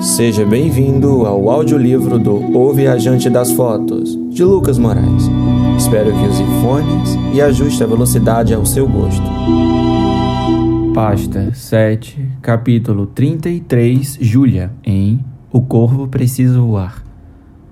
Seja bem-vindo ao audiolivro do O Viajante das Fotos, de Lucas Moraes. Espero que use fones e ajuste a velocidade ao seu gosto. Pasta 7, capítulo 33, Júlia, em O Corvo Precisa Voar.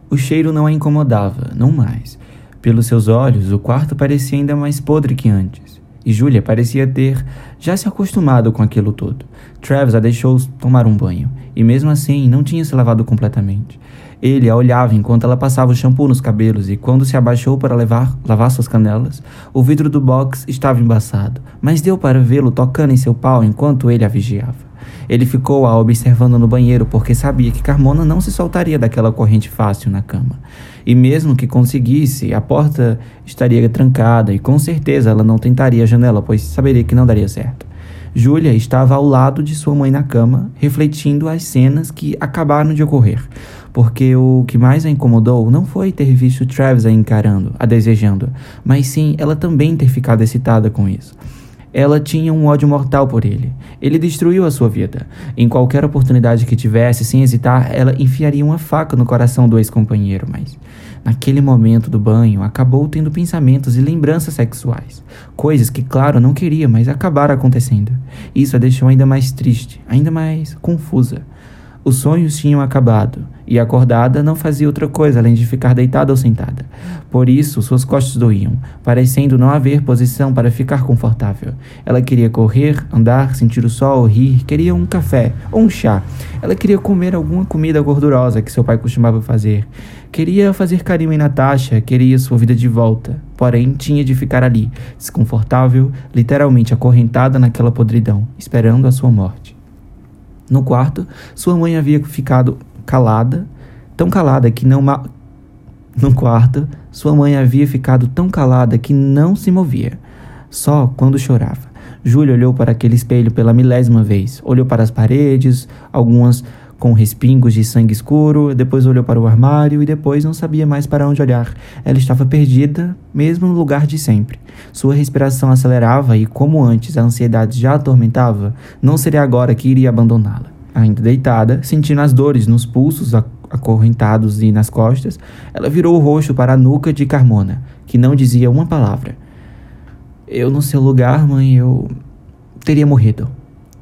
O cheiro não a incomodava, não mais. Pelos seus olhos, o quarto parecia ainda mais podre que antes e Julia parecia ter já se acostumado com aquilo todo. Travis a deixou tomar um banho, e mesmo assim não tinha se lavado completamente. Ele a olhava enquanto ela passava o shampoo nos cabelos e, quando se abaixou para levar, lavar suas canelas, o vidro do box estava embaçado, mas deu para vê-lo tocando em seu pau enquanto ele a vigiava. Ele ficou a observando no banheiro porque sabia que Carmona não se soltaria daquela corrente fácil na cama. E mesmo que conseguisse, a porta estaria trancada e com certeza ela não tentaria a janela, pois saberia que não daria certo. Júlia estava ao lado de sua mãe na cama, refletindo as cenas que acabaram de ocorrer, porque o que mais a incomodou não foi ter visto Travis a encarando, a desejando, mas sim ela também ter ficado excitada com isso. Ela tinha um ódio mortal por ele. Ele destruiu a sua vida. Em qualquer oportunidade que tivesse, sem hesitar, ela enfiaria uma faca no coração do ex-companheiro, mas naquele momento do banho, acabou tendo pensamentos e lembranças sexuais. Coisas que, claro, não queria, mas acabaram acontecendo. Isso a deixou ainda mais triste, ainda mais confusa. Os sonhos tinham acabado, e acordada não fazia outra coisa além de ficar deitada ou sentada. Por isso, suas costas doíam, parecendo não haver posição para ficar confortável. Ela queria correr, andar, sentir o sol, rir, queria um café ou um chá. Ela queria comer alguma comida gordurosa que seu pai costumava fazer. Queria fazer carinho em Natasha, queria sua vida de volta. Porém, tinha de ficar ali, desconfortável, literalmente acorrentada naquela podridão, esperando a sua morte. No quarto, sua mãe havia ficado calada, tão calada que não ma... No quarto, sua mãe havia ficado tão calada que não se movia, só quando chorava. Júlia olhou para aquele espelho pela milésima vez, olhou para as paredes, algumas com respingos de sangue escuro, depois olhou para o armário e depois não sabia mais para onde olhar. Ela estava perdida, mesmo no lugar de sempre. Sua respiração acelerava e, como antes a ansiedade já atormentava, não seria agora que iria abandoná-la. Ainda deitada, sentindo as dores nos pulsos acorrentados e nas costas, ela virou o rosto para a nuca de Carmona, que não dizia uma palavra. Eu, no seu lugar, mãe, eu teria morrido,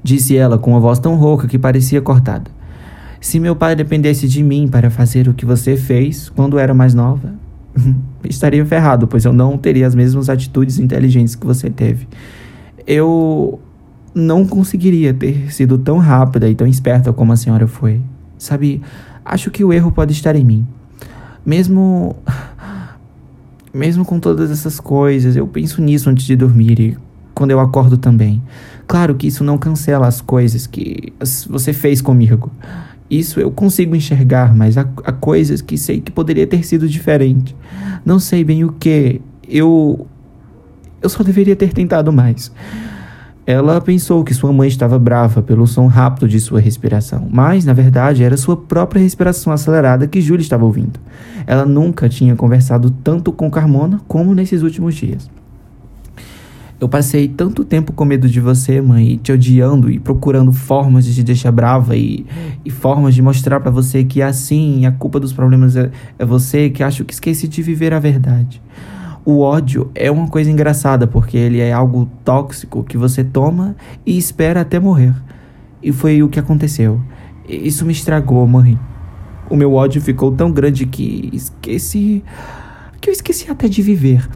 disse ela com uma voz tão rouca que parecia cortada. Se meu pai dependesse de mim para fazer o que você fez quando era mais nova, estaria ferrado, pois eu não teria as mesmas atitudes inteligentes que você teve. Eu não conseguiria ter sido tão rápida e tão esperta como a senhora foi. Sabe, acho que o erro pode estar em mim. Mesmo mesmo com todas essas coisas, eu penso nisso antes de dormir e quando eu acordo também. Claro que isso não cancela as coisas que você fez comigo. Isso eu consigo enxergar, mas há, há coisas que sei que poderia ter sido diferente. Não sei bem o que. Eu. Eu só deveria ter tentado mais. Ela pensou que sua mãe estava brava pelo som rápido de sua respiração, mas na verdade era sua própria respiração acelerada que Julie estava ouvindo. Ela nunca tinha conversado tanto com Carmona como nesses últimos dias. Eu passei tanto tempo com medo de você, mãe, e te odiando e procurando formas de te deixar brava e, e formas de mostrar para você que é assim, a culpa dos problemas é, é você, que acho que esqueci de viver a verdade. O ódio é uma coisa engraçada porque ele é algo tóxico que você toma e espera até morrer. E foi o que aconteceu. Isso me estragou, mãe. O meu ódio ficou tão grande que esqueci. Que eu esqueci até de viver.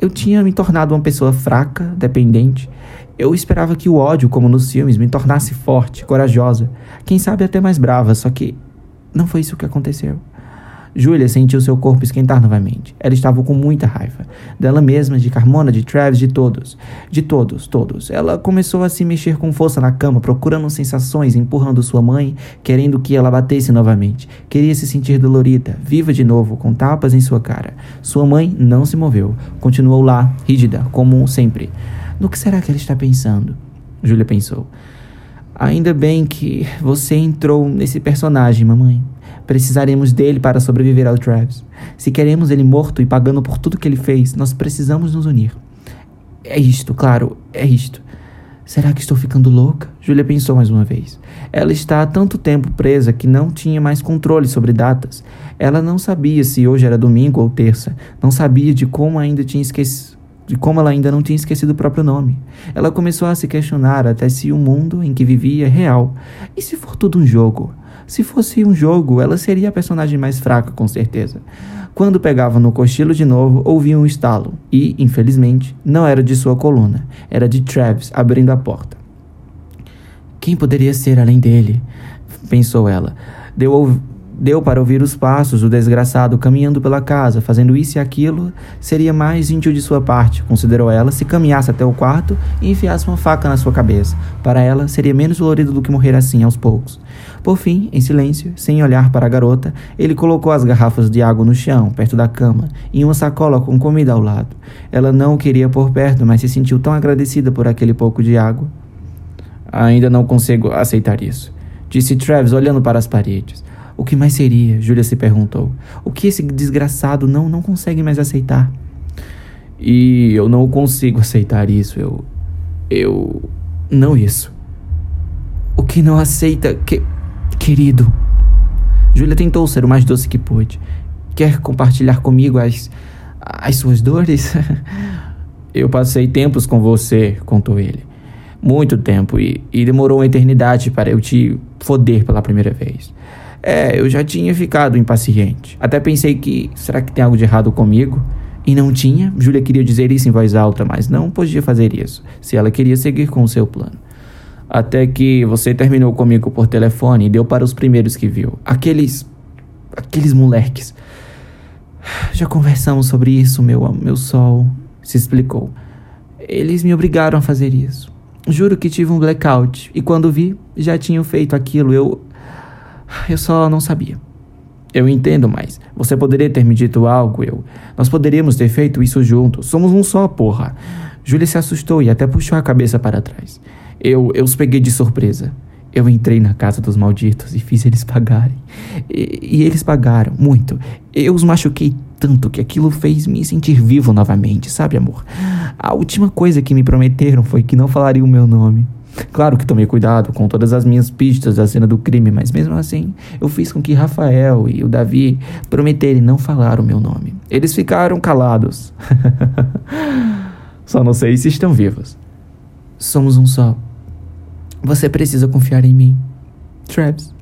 Eu tinha me tornado uma pessoa fraca, dependente. Eu esperava que o ódio, como nos filmes, me tornasse forte, corajosa, quem sabe até mais brava, só que não foi isso que aconteceu. Julia sentiu seu corpo esquentar novamente. Ela estava com muita raiva. Dela mesma, de Carmona, de Travis, de todos. De todos, todos. Ela começou a se mexer com força na cama, procurando sensações, empurrando sua mãe, querendo que ela batesse novamente. Queria se sentir dolorida, viva de novo, com tapas em sua cara. Sua mãe não se moveu. Continuou lá, rígida, como sempre. No que será que ela está pensando? Julia pensou. Ainda bem que você entrou nesse personagem, mamãe. Precisaremos dele para sobreviver ao Travis. Se queremos ele morto e pagando por tudo que ele fez, nós precisamos nos unir. É isto, claro, é isto. Será que estou ficando louca? Júlia pensou mais uma vez. Ela está há tanto tempo presa que não tinha mais controle sobre datas. Ela não sabia se hoje era domingo ou terça. Não sabia de como ainda tinha esquecido de como ela ainda não tinha esquecido o próprio nome. Ela começou a se questionar até se o mundo em que vivia é real. E se for tudo um jogo? Se fosse um jogo, ela seria a personagem mais fraca, com certeza. Quando pegava no cochilo de novo, ouvia um estalo. E, infelizmente, não era de sua coluna. Era de Travis abrindo a porta. Quem poderia ser além dele? Pensou ela. Deu, Deu para ouvir os passos do desgraçado caminhando pela casa, fazendo isso e aquilo seria mais íntimo de sua parte, considerou ela, se caminhasse até o quarto e enfiasse uma faca na sua cabeça. Para ela, seria menos dolorido do que morrer assim aos poucos. Por fim, em silêncio, sem olhar para a garota, ele colocou as garrafas de água no chão, perto da cama, e uma sacola com comida ao lado. Ela não o queria por perto, mas se sentiu tão agradecida por aquele pouco de água. Ainda não consigo aceitar isso, disse Travis olhando para as paredes. O que mais seria? Júlia se perguntou. O que esse desgraçado não não consegue mais aceitar? E eu não consigo aceitar isso. Eu eu não isso. O que não aceita, que querido. Júlia tentou ser o mais doce que pôde. Quer compartilhar comigo as as suas dores? eu passei tempos com você, contou ele. Muito tempo e, e demorou uma eternidade para eu te foder pela primeira vez. É, eu já tinha ficado impaciente. Até pensei que, será que tem algo de errado comigo? E não tinha. Júlia queria dizer isso em voz alta, mas não podia fazer isso, se ela queria seguir com o seu plano. Até que você terminou comigo por telefone e deu para os primeiros que viu. Aqueles. aqueles moleques. Já conversamos sobre isso, meu, meu sol. Se explicou. Eles me obrigaram a fazer isso. Juro que tive um blackout e quando vi, já tinham feito aquilo. Eu eu só não sabia. Eu entendo, mas você poderia ter me dito algo, eu. Nós poderíamos ter feito isso juntos. Somos um só, porra. Júlia se assustou e até puxou a cabeça para trás. Eu, eu os peguei de surpresa. Eu entrei na casa dos malditos e fiz eles pagarem. E, e, eles pagaram, muito. Eu os machuquei tanto que aquilo fez me sentir vivo novamente, sabe, amor? A última coisa que me prometeram foi que não falariam o meu nome. Claro que tomei cuidado com todas as minhas pistas da cena do crime, mas mesmo assim, eu fiz com que Rafael e o Davi prometerem não falar o meu nome. Eles ficaram calados. só não sei se estão vivos. Somos um só. Você precisa confiar em mim. Travis,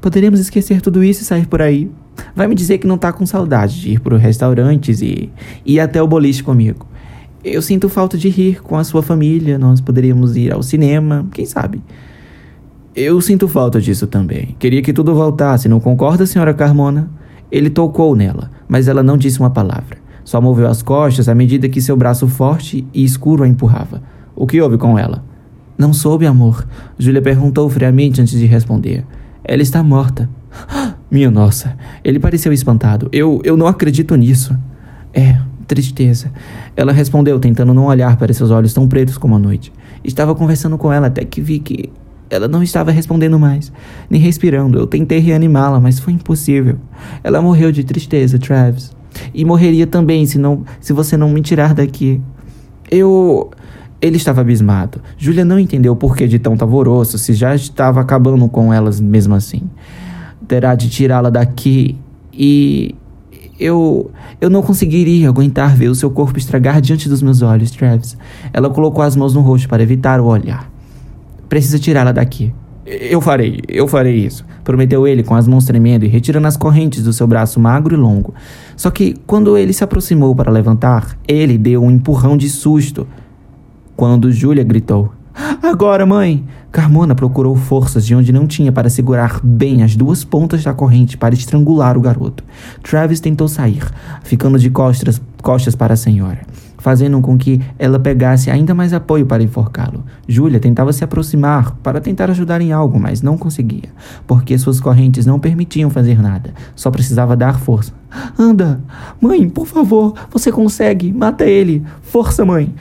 poderíamos esquecer tudo isso e sair por aí. Vai me dizer que não tá com saudade de ir para restaurantes e ir até o boliche comigo. Eu sinto falta de rir com a sua família, nós poderíamos ir ao cinema, quem sabe? Eu sinto falta disso também. Queria que tudo voltasse, não concorda, senhora Carmona? Ele tocou nela, mas ela não disse uma palavra. Só moveu as costas à medida que seu braço forte e escuro a empurrava. O que houve com ela? Não soube, amor. Júlia perguntou friamente antes de responder. Ela está morta. Minha nossa. Ele pareceu espantado. Eu, eu não acredito nisso. É, tristeza. Ela respondeu, tentando não olhar para seus olhos tão pretos como a noite. Estava conversando com ela até que vi que ela não estava respondendo mais, nem respirando. Eu tentei reanimá-la, mas foi impossível. Ela morreu de tristeza, Travis. E morreria também se não, se você não me tirar daqui. Eu ele estava abismado. Julia não entendeu o porquê de tão alvoroço, se já estava acabando com elas mesmo assim. Terá de tirá-la daqui e eu, eu não conseguiria aguentar ver o seu corpo estragar diante dos meus olhos, Travis. Ela colocou as mãos no rosto para evitar o olhar. Precisa tirá-la daqui. Eu farei, eu farei isso, prometeu ele com as mãos tremendo e retirando as correntes do seu braço magro e longo. Só que quando ele se aproximou para levantar, ele deu um empurrão de susto. Quando Julia gritou: Agora, mãe! Carmona procurou forças de onde não tinha para segurar bem as duas pontas da corrente para estrangular o garoto. Travis tentou sair, ficando de costas, costas para a senhora, fazendo com que ela pegasse ainda mais apoio para enforcá-lo. Júlia tentava se aproximar para tentar ajudar em algo, mas não conseguia, porque suas correntes não permitiam fazer nada, só precisava dar força. Anda! Mãe, por favor, você consegue! Mata ele! Força, mãe!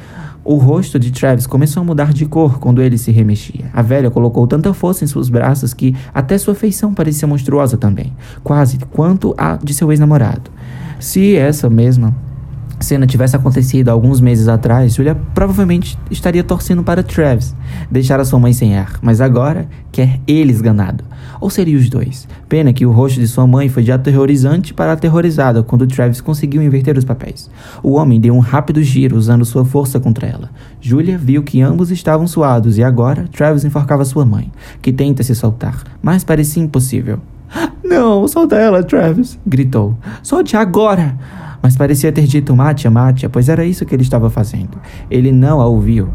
O rosto de Travis começou a mudar de cor quando ele se remexia. A velha colocou tanta força em seus braços que até sua feição parecia monstruosa também, quase quanto a de seu ex-namorado. Se essa mesma cena tivesse acontecido alguns meses atrás, Julia provavelmente estaria torcendo para Travis deixar a sua mãe sem ar, mas agora quer ele esganado. Ou seria os dois? Pena que o rosto de sua mãe foi de aterrorizante para aterrorizada quando Travis conseguiu inverter os papéis. O homem deu um rápido giro usando sua força contra ela. Julia viu que ambos estavam suados e agora Travis enforcava sua mãe, que tenta se soltar, mas parecia impossível. Não, solta ela, Travis! gritou. Solte agora! Mas parecia ter dito Mátia, Mátia, pois era isso que ele estava fazendo. Ele não a ouviu.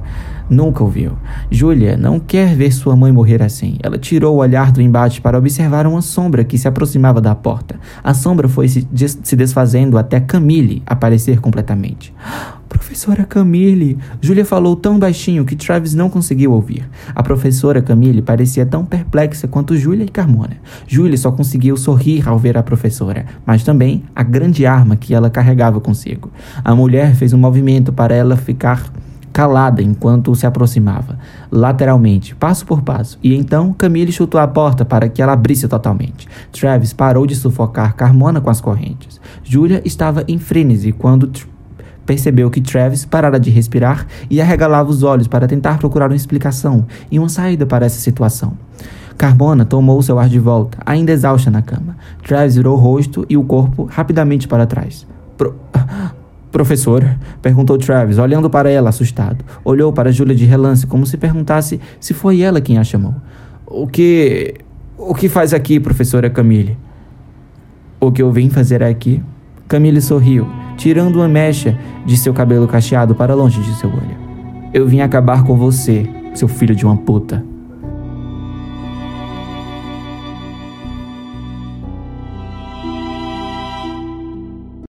Nunca ouviu. Júlia não quer ver sua mãe morrer assim. Ela tirou o olhar do embate para observar uma sombra que se aproximava da porta. A sombra foi se, des se desfazendo até Camille aparecer completamente. Professora Camille! Júlia falou tão baixinho que Travis não conseguiu ouvir. A professora Camille parecia tão perplexa quanto Júlia e Carmona. Júlia só conseguiu sorrir ao ver a professora, mas também a grande arma que ela carregava consigo. A mulher fez um movimento para ela ficar calada enquanto se aproximava, lateralmente, passo por passo, e então Camille chutou a porta para que ela abrisse totalmente. Travis parou de sufocar Carmona com as correntes. Julia estava em frenesi quando percebeu que Travis parara de respirar e arregalava os olhos para tentar procurar uma explicação e uma saída para essa situação. Carmona tomou seu ar de volta, ainda exausta na cama. Travis virou o rosto e o corpo rapidamente para trás. Pro... Professora? perguntou Travis, olhando para ela assustado. Olhou para Julia de relance, como se perguntasse se foi ela quem a chamou. O que. O que faz aqui, professora Camille? O que eu vim fazer aqui? Camille sorriu, tirando uma mecha de seu cabelo cacheado para longe de seu olho. Eu vim acabar com você, seu filho de uma puta.